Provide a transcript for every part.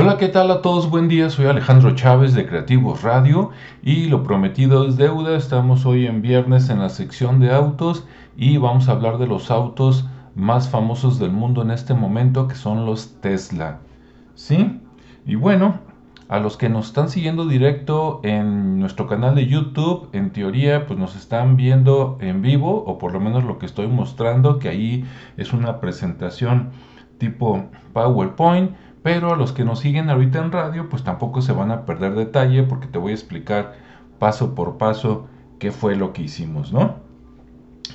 Hola, ¿qué tal a todos? Buen día, soy Alejandro Chávez de Creativos Radio y lo prometido es deuda. Estamos hoy en viernes en la sección de autos y vamos a hablar de los autos más famosos del mundo en este momento que son los Tesla. ¿Sí? Y bueno, a los que nos están siguiendo directo en nuestro canal de YouTube, en teoría, pues nos están viendo en vivo, o por lo menos lo que estoy mostrando, que ahí es una presentación tipo PowerPoint pero los que nos siguen ahorita en radio, pues tampoco se van a perder detalle porque te voy a explicar paso por paso qué fue lo que hicimos, ¿no?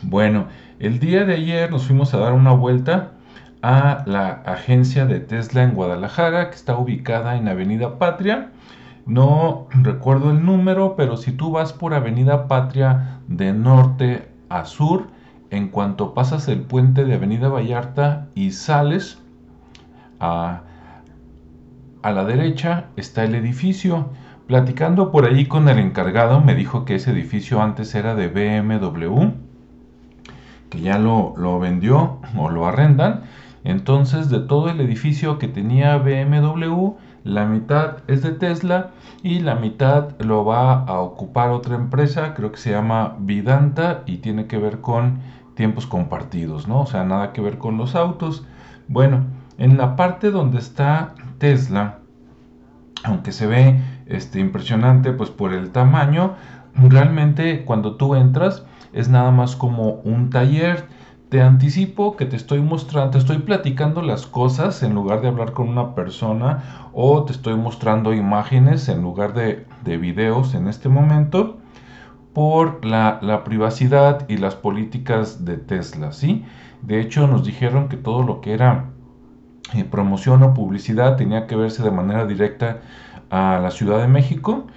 Bueno, el día de ayer nos fuimos a dar una vuelta a la agencia de Tesla en Guadalajara, que está ubicada en Avenida Patria. No recuerdo el número, pero si tú vas por Avenida Patria de norte a sur, en cuanto pasas el puente de Avenida Vallarta y sales a a la derecha está el edificio. Platicando por ahí con el encargado me dijo que ese edificio antes era de BMW, que ya lo, lo vendió o lo arrendan. Entonces de todo el edificio que tenía BMW, la mitad es de Tesla y la mitad lo va a ocupar otra empresa, creo que se llama Vidanta y tiene que ver con tiempos compartidos, ¿no? O sea, nada que ver con los autos. Bueno, en la parte donde está Tesla, aunque se ve este, impresionante pues por el tamaño, realmente cuando tú entras es nada más como un taller. Te anticipo que te estoy mostrando, te estoy platicando las cosas en lugar de hablar con una persona o te estoy mostrando imágenes en lugar de, de videos en este momento por la, la, privacidad y las políticas de Tesla, ¿sí? De hecho, nos dijeron que todo lo que era eh, promoción o publicidad tenía que verse de manera directa a la Ciudad de México.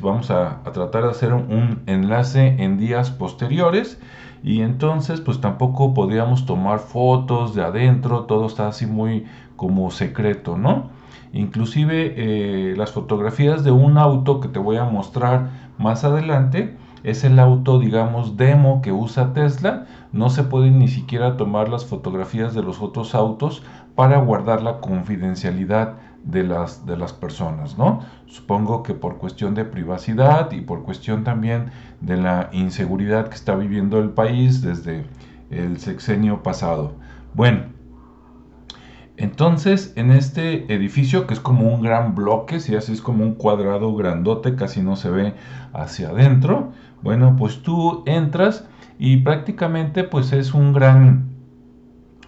vamos a, tratar de hacer un, enlace en días posteriores y entonces pues tampoco podríamos tomar fotos de adentro, todo está así muy como secreto, ¿no? Inclusive eh, las fotografías de un auto que te voy a mostrar más adelante es el auto, digamos, demo que usa Tesla. No se pueden ni siquiera tomar las fotografías de los otros autos para guardar la confidencialidad de las, de las personas, ¿no? Supongo que por cuestión de privacidad y por cuestión también de la inseguridad que está viviendo el país desde el sexenio pasado. Bueno, entonces, en este edificio, que es como un gran bloque, si así es como un cuadrado grandote, casi no se ve hacia adentro, bueno, pues tú entras y prácticamente pues es un gran,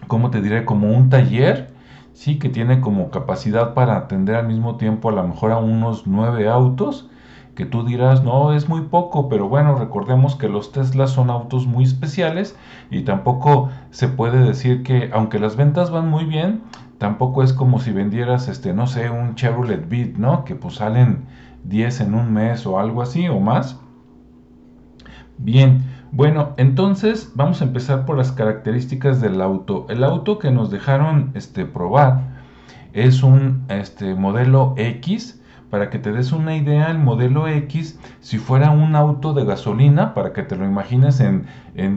¿cómo te diré? Como un taller, sí, que tiene como capacidad para atender al mismo tiempo a lo mejor a unos nueve autos, que tú dirás, no, es muy poco, pero bueno, recordemos que los Tesla son autos muy especiales y tampoco se puede decir que, aunque las ventas van muy bien, tampoco es como si vendieras, este, no sé, un Chevrolet Beat, ¿no? Que pues salen 10 en un mes o algo así o más. Bien, bueno, entonces vamos a empezar por las características del auto. El auto que nos dejaron este, probar es un este, modelo X para que te des una idea, el modelo X, si fuera un auto de gasolina, para que te lo imagines en,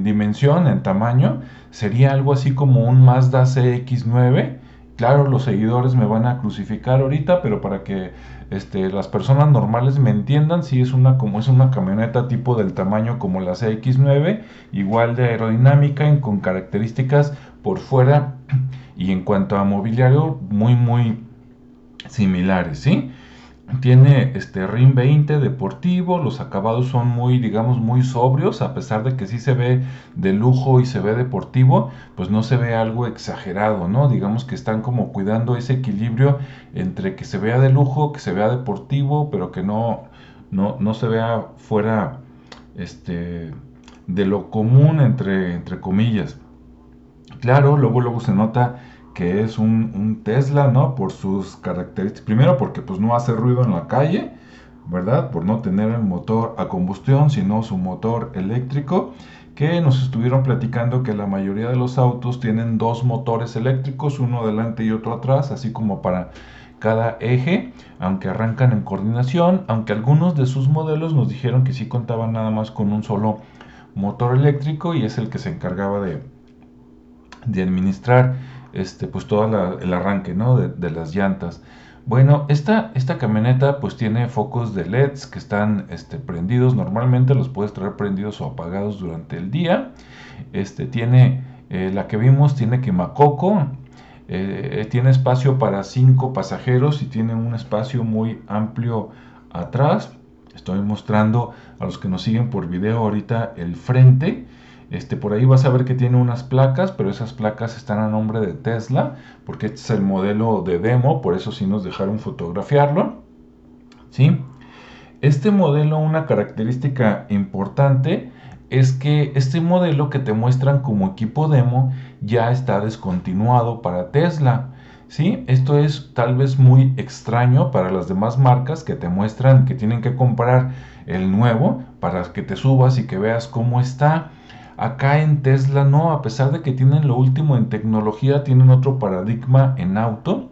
dimensión, en tamaño, sería algo así como un Mazda CX9. Claro, los seguidores me van a crucificar ahorita, pero para que este, las personas normales me entiendan, si es una como es una camioneta tipo del tamaño como la CX9, igual de aerodinámica, con características por fuera y en cuanto a mobiliario muy muy similares, ¿sí? Tiene este RIM 20 deportivo, los acabados son muy, digamos, muy sobrios, a pesar de que sí se ve de lujo y se ve deportivo, pues no se ve algo exagerado, ¿no? Digamos que están como cuidando ese equilibrio entre que se vea de lujo, que se vea deportivo, pero que no, no, no se vea fuera este, de lo común, entre, entre comillas. Claro, luego, luego se nota que es un, Tesla, ¿no? Por sus características. Primero porque pues no hace ruido en la calle, ¿verdad? Por no tener el motor a combustión, sino su motor eléctrico. Que nos estuvieron platicando que la mayoría de los autos tienen dos motores eléctricos, uno delante y otro atrás, así como para cada eje, aunque arrancan en coordinación, aunque algunos de sus modelos nos dijeron que sí contaban nada más con un solo motor eléctrico y es el que se encargaba de, de administrar este, pues todo el arranque ¿no? de, las llantas. Bueno, esta, esta camioneta pues tiene focos de LEDs que están este, prendidos. Normalmente los puedes traer prendidos o apagados durante el día. Este, tiene, eh, la que vimos tiene quemacoco. Eh, tiene espacio para cinco pasajeros y tiene un espacio muy amplio atrás. Estoy mostrando a los que nos siguen por video ahorita el frente. Este, por ahí vas a ver que tiene unas placas, pero esas placas están a nombre de Tesla, porque este es el modelo de demo, por eso sí nos dejaron fotografiarlo. ¿sí? Este modelo, una característica importante es que este modelo que te muestran como equipo demo ya está descontinuado para Tesla. ¿sí? Esto es tal vez muy extraño para las demás marcas que te muestran que tienen que comprar el nuevo para que te subas y que veas cómo está. Acá en Tesla no, a pesar de que tienen lo último en tecnología, tienen otro paradigma en auto.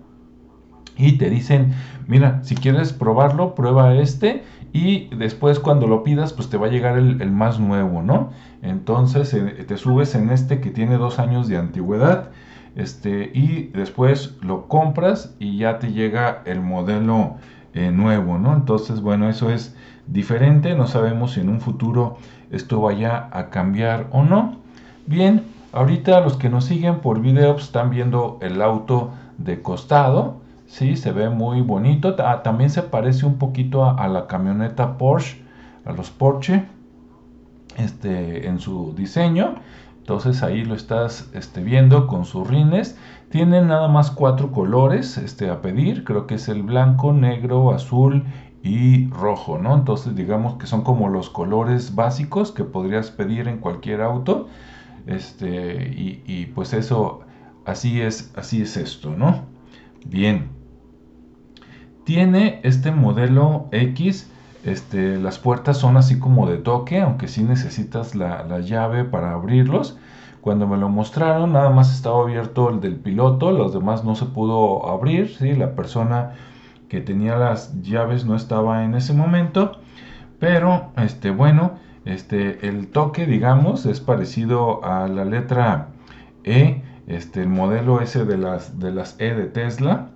Y te dicen, mira, si quieres probarlo, prueba este. Y después cuando lo pidas, pues te va a llegar el, más nuevo, ¿no? Entonces eh, te subes en este que tiene dos años de antigüedad. Este, y después lo compras y ya te llega el modelo eh, nuevo, ¿no? Entonces, bueno, eso es diferente. No sabemos si en un futuro esto vaya a cambiar o no. Bien, ahorita los que nos siguen por video pues, están viendo el auto de costado. Sí, se ve muy bonito. También se parece un poquito a, la camioneta Porsche, a los Porsche, este, en su diseño. Entonces ahí lo estás este, viendo con sus rines. Tiene nada más cuatro colores este, a pedir. Creo que es el blanco, negro, azul y rojo, ¿no? Entonces digamos que son como los colores básicos que podrías pedir en cualquier auto. Este, y, pues eso, así es, así es esto, ¿no? Bien. Tiene este modelo X, este, las puertas son así como de toque, aunque sí necesitas la, la llave para abrirlos. Cuando me lo mostraron, nada más estaba abierto el del piloto, los demás no se pudo abrir, ¿sí? La persona que tenía las llaves no estaba en ese momento, pero este bueno, este el toque digamos es parecido a la letra E, este el modelo ese de las de las E de Tesla.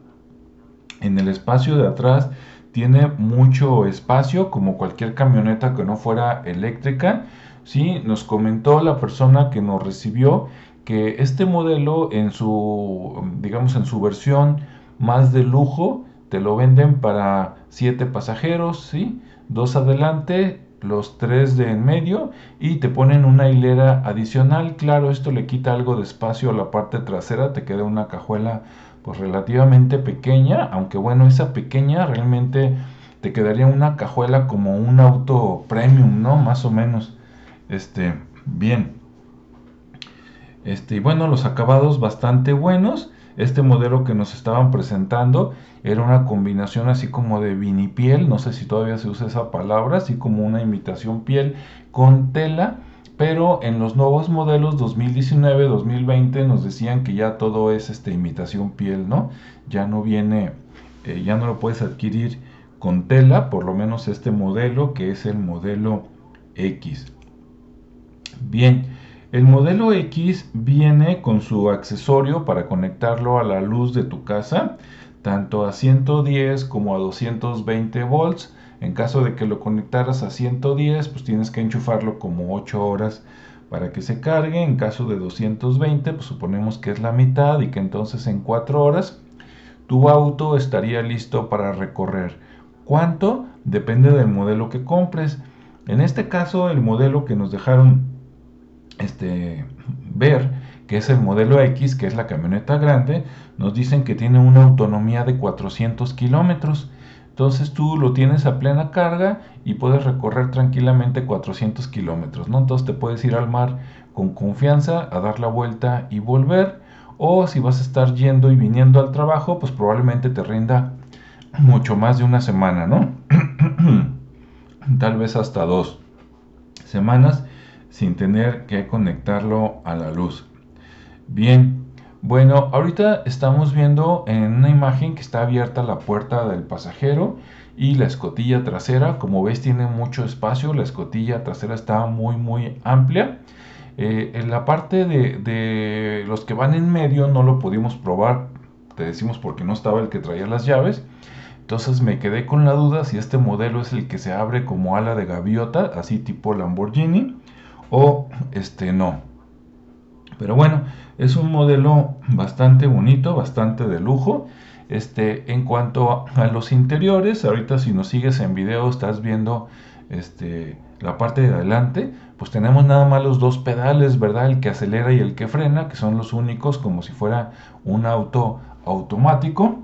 En el espacio de atrás tiene mucho espacio como cualquier camioneta que no fuera eléctrica. Sí, nos comentó la persona que nos recibió que este modelo en su digamos en su versión más de lujo te lo venden para 7 pasajeros, ¿sí? Dos adelante, los tres de en medio y te ponen una hilera adicional. Claro, esto le quita algo de espacio a la parte trasera, te queda una cajuela pues relativamente pequeña, aunque bueno, esa pequeña realmente te quedaría una cajuela como un auto premium, ¿no? Más o menos. Este, bien. Este, y bueno, los acabados bastante buenos. Este modelo que nos estaban presentando era una combinación así como de vinipiel, no sé si todavía se usa esa palabra, así como una imitación piel con tela, pero en los nuevos modelos 2019-2020 nos decían que ya todo es este, imitación piel, ¿no? Ya no viene, eh, ya no lo puedes adquirir con tela, por lo menos este modelo que es el modelo X. Bien, el modelo X viene con su accesorio para conectarlo a la luz de tu casa, tanto a 110 como a 220 volts. En caso de que lo conectaras a 110, pues tienes que enchufarlo como 8 horas para que se cargue. En caso de 220, pues suponemos que es la mitad y que entonces en 4 horas tu auto estaría listo para recorrer. ¿Cuánto? Depende del modelo que compres. En este caso, el modelo que nos dejaron este, ver, que es el modelo X, que es la camioneta grande, nos dicen que tiene una autonomía de 400 kilómetros. Entonces tú lo tienes a plena carga y puedes recorrer tranquilamente 400 kilómetros, ¿no? Entonces te puedes ir al mar con confianza a dar la vuelta y volver. O si vas a estar yendo y viniendo al trabajo, pues probablemente te rinda mucho más de una semana, ¿no? Tal vez hasta dos semanas sin tener que conectarlo a la luz. Bien, bueno, ahorita estamos viendo en una imagen que está abierta la puerta del pasajero y la escotilla trasera. Como ves tiene mucho espacio, la escotilla trasera está muy muy amplia. Eh, en la parte de, de, los que van en medio no lo pudimos probar te decimos porque no estaba el que traía las llaves. Entonces me quedé con la duda si este modelo es el que se abre como ala de gaviota, así tipo Lamborghini, o este no. Pero bueno, es un modelo bastante bonito, bastante de lujo. Este, en cuanto a los interiores, ahorita si nos sigues en video estás viendo este, la parte de adelante, pues tenemos nada más los dos pedales, ¿verdad? El que acelera y el que frena, que son los únicos, como si fuera un auto automático.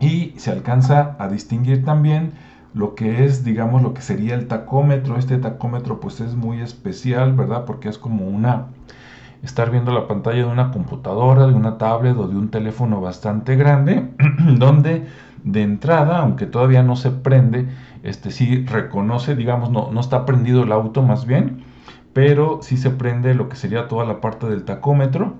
Y se alcanza a distinguir también lo que es, digamos, lo que sería el tacómetro. Este tacómetro pues es muy especial, ¿verdad? Porque es como una, estar viendo la pantalla de una computadora, de una tablet o de un teléfono bastante grande, donde de entrada, aunque todavía no se prende, este sí reconoce, digamos, no, no está prendido el auto más bien, pero sí se prende lo que sería toda la parte del tacómetro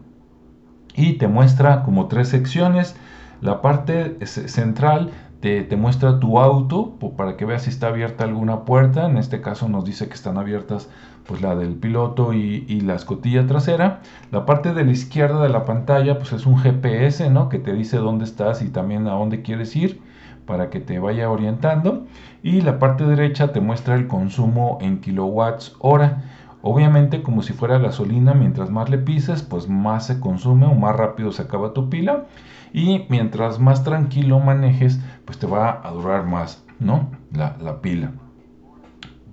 y te muestra como tres secciones. La parte central te, muestra tu auto para que veas si está abierta alguna puerta. En este caso nos dice que están abiertas pues la del piloto y, y, la escotilla trasera. La parte de la izquierda de la pantalla pues es un GPS, ¿no? Que te dice dónde estás y también a dónde quieres ir para que te vaya orientando. Y la parte derecha te muestra el consumo en kilowatts hora. Obviamente como si fuera gasolina, mientras más le pises, pues más se consume o más rápido se acaba tu pila. Y mientras más tranquilo manejes, pues te va a durar más, ¿no? La, la pila.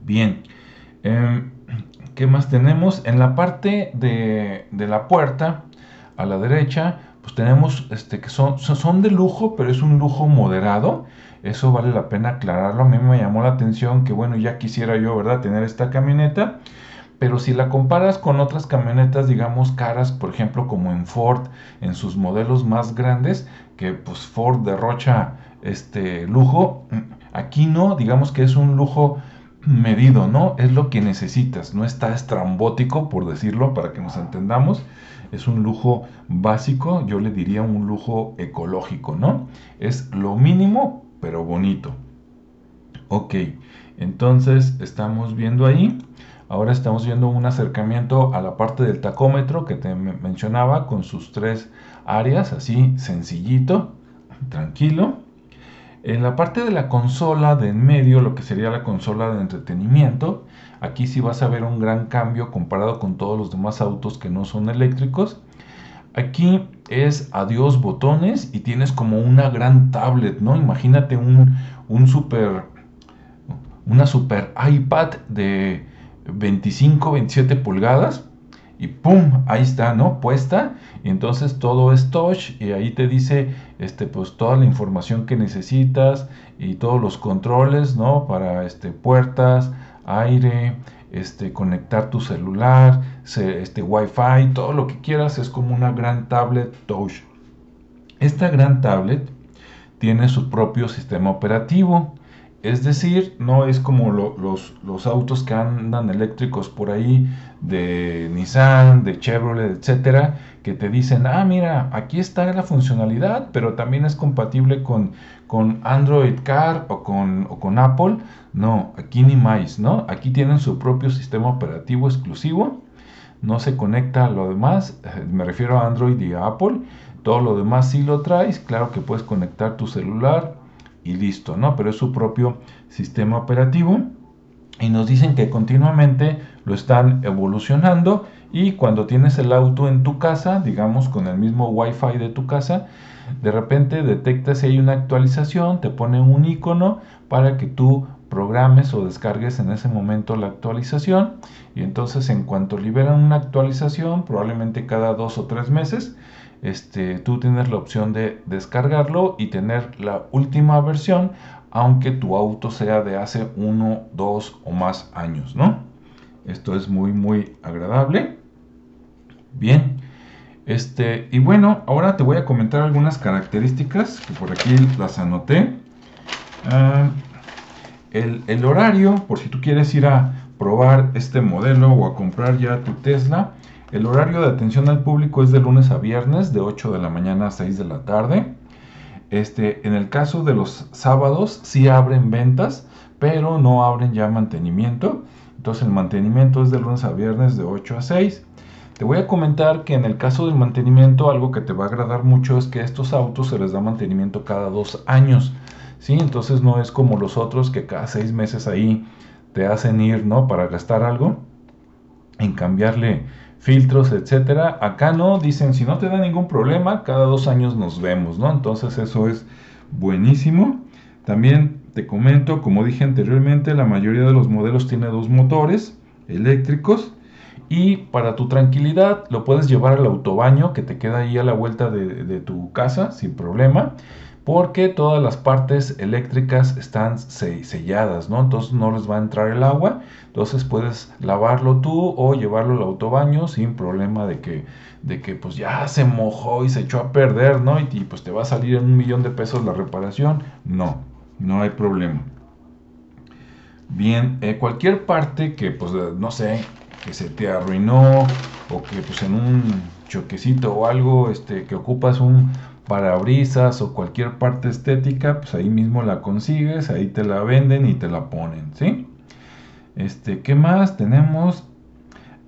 Bien. Eh, ¿Qué más tenemos? En la parte de, de, la puerta, a la derecha, pues tenemos este, que son, son de lujo, pero es un lujo moderado. Eso vale la pena aclararlo. A mí me llamó la atención que, bueno, ya quisiera yo, ¿verdad?, tener esta camioneta. Pero si la comparas con otras camionetas, digamos, caras, por ejemplo, como en Ford, en sus modelos más grandes, que pues Ford derrocha este lujo, aquí no, digamos que es un lujo medido, ¿no? Es lo que necesitas, no está estrambótico, por decirlo, para que nos entendamos. Es un lujo básico, yo le diría un lujo ecológico, ¿no? Es lo mínimo, pero bonito. Ok, entonces estamos viendo ahí. Ahora estamos viendo un acercamiento a la parte del tacómetro que te mencionaba con sus tres áreas, así sencillito, tranquilo. En la parte de la consola de en medio, lo que sería la consola de entretenimiento, aquí sí vas a ver un gran cambio comparado con todos los demás autos que no son eléctricos. Aquí es adiós botones y tienes como una gran tablet, ¿no? Imagínate un, un super, una super iPad de 25, 27 pulgadas y ¡pum! Ahí está, ¿no? Puesta. Y entonces todo es touch y ahí te dice este, pues, toda la información que necesitas y todos los controles, ¿no? Para este, puertas, aire, este, conectar tu celular, este, wifi, todo lo que quieras es como una gran tablet touch. Esta gran tablet tiene su propio sistema operativo. Es decir, no es como los, los, autos que andan eléctricos por ahí de Nissan, de Chevrolet, etcétera, que te dicen, ah, mira, aquí está la funcionalidad, pero también es compatible con, con Android Car o con, o con Apple. No, aquí ni más, ¿no? Aquí tienen su propio sistema operativo exclusivo. No se conecta a lo demás, eh, me refiero a Android y a Apple. Todo lo demás sí lo traes, claro que puedes conectar tu celular, y listo, ¿no? Pero es su propio sistema operativo y nos dicen que continuamente lo están evolucionando y cuando tienes el auto en tu casa, digamos con el mismo wifi de tu casa, de repente detecta si hay una actualización, te pone un icono para que tú programes o descargues en ese momento la actualización y entonces en cuanto liberan una actualización, probablemente cada dos o tres meses, este, tú tienes la opción de descargarlo y tener la última versión, aunque tu auto sea de hace uno, dos o más años, ¿no? Esto es muy, muy agradable. Bien. Este, y bueno, ahora te voy a comentar algunas características que por aquí las anoté. Ah, el, el horario, por si tú quieres ir a probar este modelo o a comprar ya tu Tesla, el horario de atención al público es de lunes a viernes, de 8 de la mañana a 6 de la tarde. Este, en el caso de los sábados, sí abren ventas, pero no abren ya mantenimiento. Entonces el mantenimiento es de lunes a viernes de 8 a 6. Te voy a comentar que en el caso del mantenimiento, algo que te va a agradar mucho es que estos autos se les da mantenimiento cada dos años. ¿sí? Entonces no es como los otros que cada seis meses ahí te hacen ir, ¿no? Para gastar algo en cambiarle filtros, etcétera. Acá no, dicen, si no te da ningún problema, cada dos años nos vemos, ¿no? Entonces eso es buenísimo. También te comento, como dije anteriormente, la mayoría de los modelos tiene dos motores eléctricos y para tu tranquilidad lo puedes llevar al autobaño que te queda ahí a la vuelta de, tu casa sin problema porque todas las partes eléctricas están selladas, ¿no? Entonces no les va a entrar el agua, entonces puedes lavarlo tú o llevarlo al autobaño sin problema de que, de que pues ya se mojó y se echó a perder, ¿no? Y, pues te va a salir en un millón de pesos la reparación, no, no hay problema. Bien, eh, cualquier parte que pues no sé, que se te arruinó o que pues en un choquecito o algo este, que ocupas un parabrisas o cualquier parte estética, pues ahí mismo la consigues, ahí te la venden y te la ponen, ¿sí? Este, ¿qué más tenemos?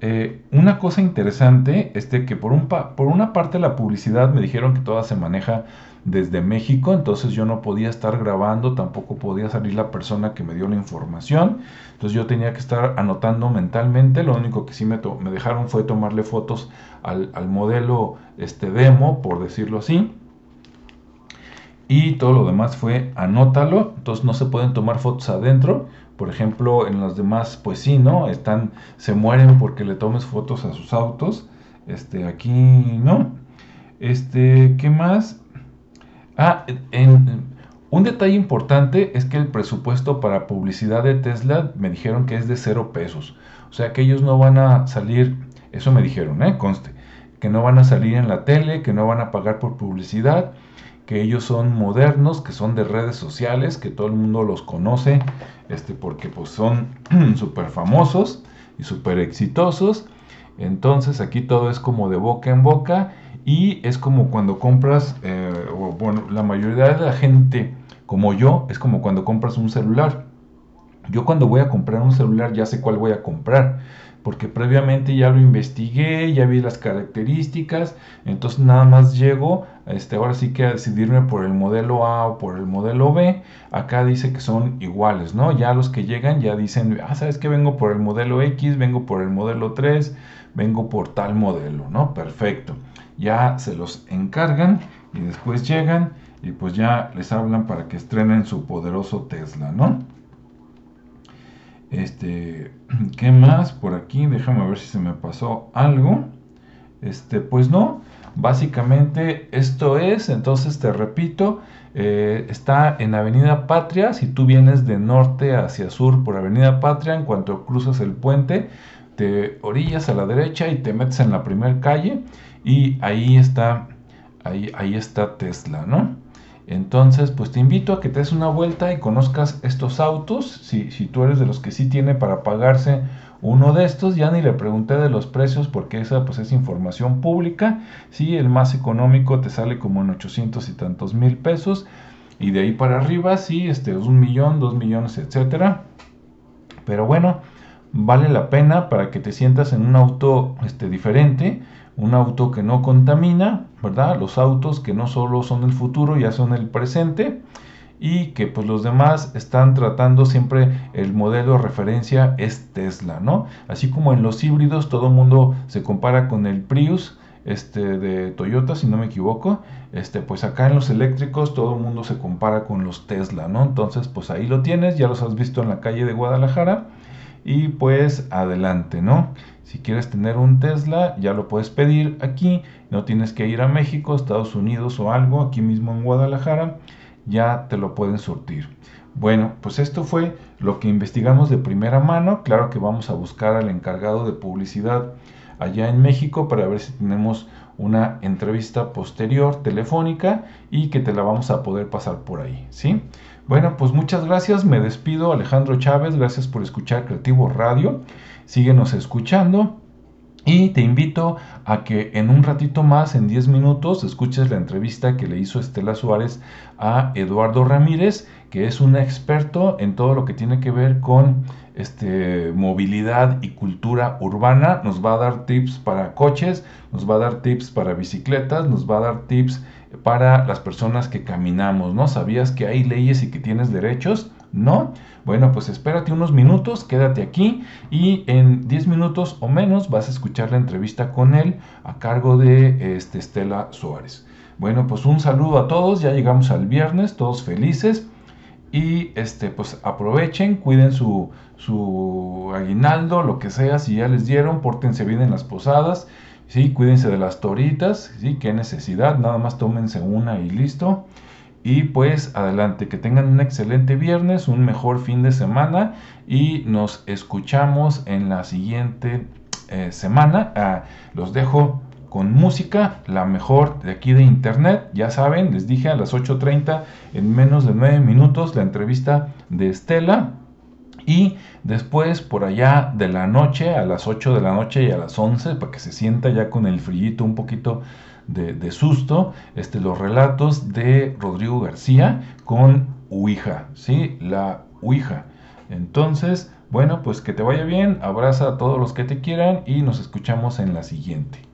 Eh, una cosa interesante, este, que por, un por una parte la publicidad me dijeron que toda se maneja desde México, entonces yo no podía estar grabando, tampoco podía salir la persona que me dio la información, entonces yo tenía que estar anotando mentalmente, lo único que sí me, me dejaron fue tomarle fotos al, al, modelo este, demo, por decirlo así, y todo lo demás fue anótalo, entonces no se pueden tomar fotos adentro, por ejemplo, en los demás, pues sí, ¿no? Están, se mueren porque le tomes fotos a sus autos. Este, aquí no. Este, ¿qué más? Ah, en, un detalle importante es que el presupuesto para publicidad de Tesla me dijeron que es de cero pesos. O sea que ellos no van a salir, eso me dijeron, ¿eh? Conste, que no van a salir en la tele, que no van a pagar por publicidad, que ellos son modernos, que son de redes sociales, que todo el mundo los conoce, este, porque pues son súper famosos y súper exitosos. Entonces aquí todo es como de boca en boca y es como cuando compras, eh, bueno, la mayoría de la gente como yo es como cuando compras un celular. Yo cuando voy a comprar un celular ya sé cuál voy a comprar porque previamente ya lo investigué, ya vi las características, entonces nada más llego, este, ahora sí que a decidirme por el modelo A o por el modelo B, acá dice que son iguales, ¿no? Ya los que llegan ya dicen, ah, sabes que vengo por el modelo X, vengo por el modelo 3, vengo por tal modelo, ¿no? Perfecto. Ya se los encargan y después llegan y pues ya les hablan para que estrenen su poderoso Tesla, ¿no? Este, ¿qué más por aquí? Déjame ver si se me pasó algo. Este, pues no, básicamente esto es, entonces te repito, eh, está en Avenida Patria, si tú vienes de norte hacia sur por Avenida Patria, en cuanto cruzas el puente, te orillas a la derecha y te metes en la primera calle y ahí está, ahí, ahí está Tesla, ¿no? Entonces, pues te invito a que te des una vuelta y conozcas estos autos. Si, tú eres de los que sí tiene para pagarse uno de estos, ya ni le pregunté de los precios porque esa pues es información pública. Sí, el más económico te sale como en 800 y tantos mil pesos. Y de ahí para arriba, sí, este es un millón, dos millones, etcétera. Pero bueno, vale la pena para que te sientas en un auto este, diferente un auto que no contamina, ¿verdad? Los autos que no solo son el futuro, ya son el presente y que pues los demás están tratando siempre el modelo de referencia es Tesla, ¿no? Así como en los híbridos todo el mundo se compara con el Prius este, de Toyota, si no me equivoco, este, pues acá en los eléctricos todo el mundo se compara con los Tesla, ¿no? Entonces pues ahí lo tienes, ya los has visto en la calle de Guadalajara y pues adelante, ¿no? Si quieres tener un Tesla, ya lo puedes pedir aquí, no tienes que ir a México, Estados Unidos o algo, aquí mismo en Guadalajara, ya te lo pueden surtir. Bueno, pues esto fue lo que investigamos de primera mano. Claro que vamos a buscar al encargado de publicidad allá en México para ver si tenemos una entrevista posterior telefónica y que te la vamos a poder pasar por ahí, ¿sí? Bueno, pues muchas gracias, me despido Alejandro Chávez, gracias por escuchar Creativo Radio, síguenos escuchando. Y te invito a que en un ratito más, en 10 minutos, escuches la entrevista que le hizo Estela Suárez a Eduardo Ramírez, que es un experto en todo lo que tiene que ver con este, movilidad y cultura urbana. Nos va a dar tips para coches, nos va a dar tips para bicicletas, nos va a dar tips para las personas que caminamos, ¿no? ¿Sabías que hay leyes y que tienes derechos? ¿No? Bueno, pues espérate unos minutos, quédate aquí y en 10 minutos o menos vas a escuchar la entrevista con él a cargo de este, Estela Suárez. Bueno, pues un saludo a todos, ya llegamos al viernes, todos felices y este, pues aprovechen, cuiden su, su aguinaldo, lo que sea, si ya les dieron, pórtense bien en las posadas, ¿sí? cuídense de las toritas, ¿sí? qué necesidad, nada más tómense una y listo. Y pues adelante, que tengan un excelente viernes, un mejor fin de semana y nos escuchamos en la siguiente eh, semana. Ah, los dejo con música, la mejor de aquí de internet. Ya saben, les dije a las 8.30 en menos de 9 minutos la entrevista de Estela. Y después por allá de la noche, a las 8 de la noche y a las 11, para que se sienta ya con el frillito un poquito de, susto, este, los relatos de Rodrigo García con Ouija, ¿sí? La Ouija. Entonces, bueno, pues que te vaya bien, abraza a todos los que te quieran y nos escuchamos en la siguiente.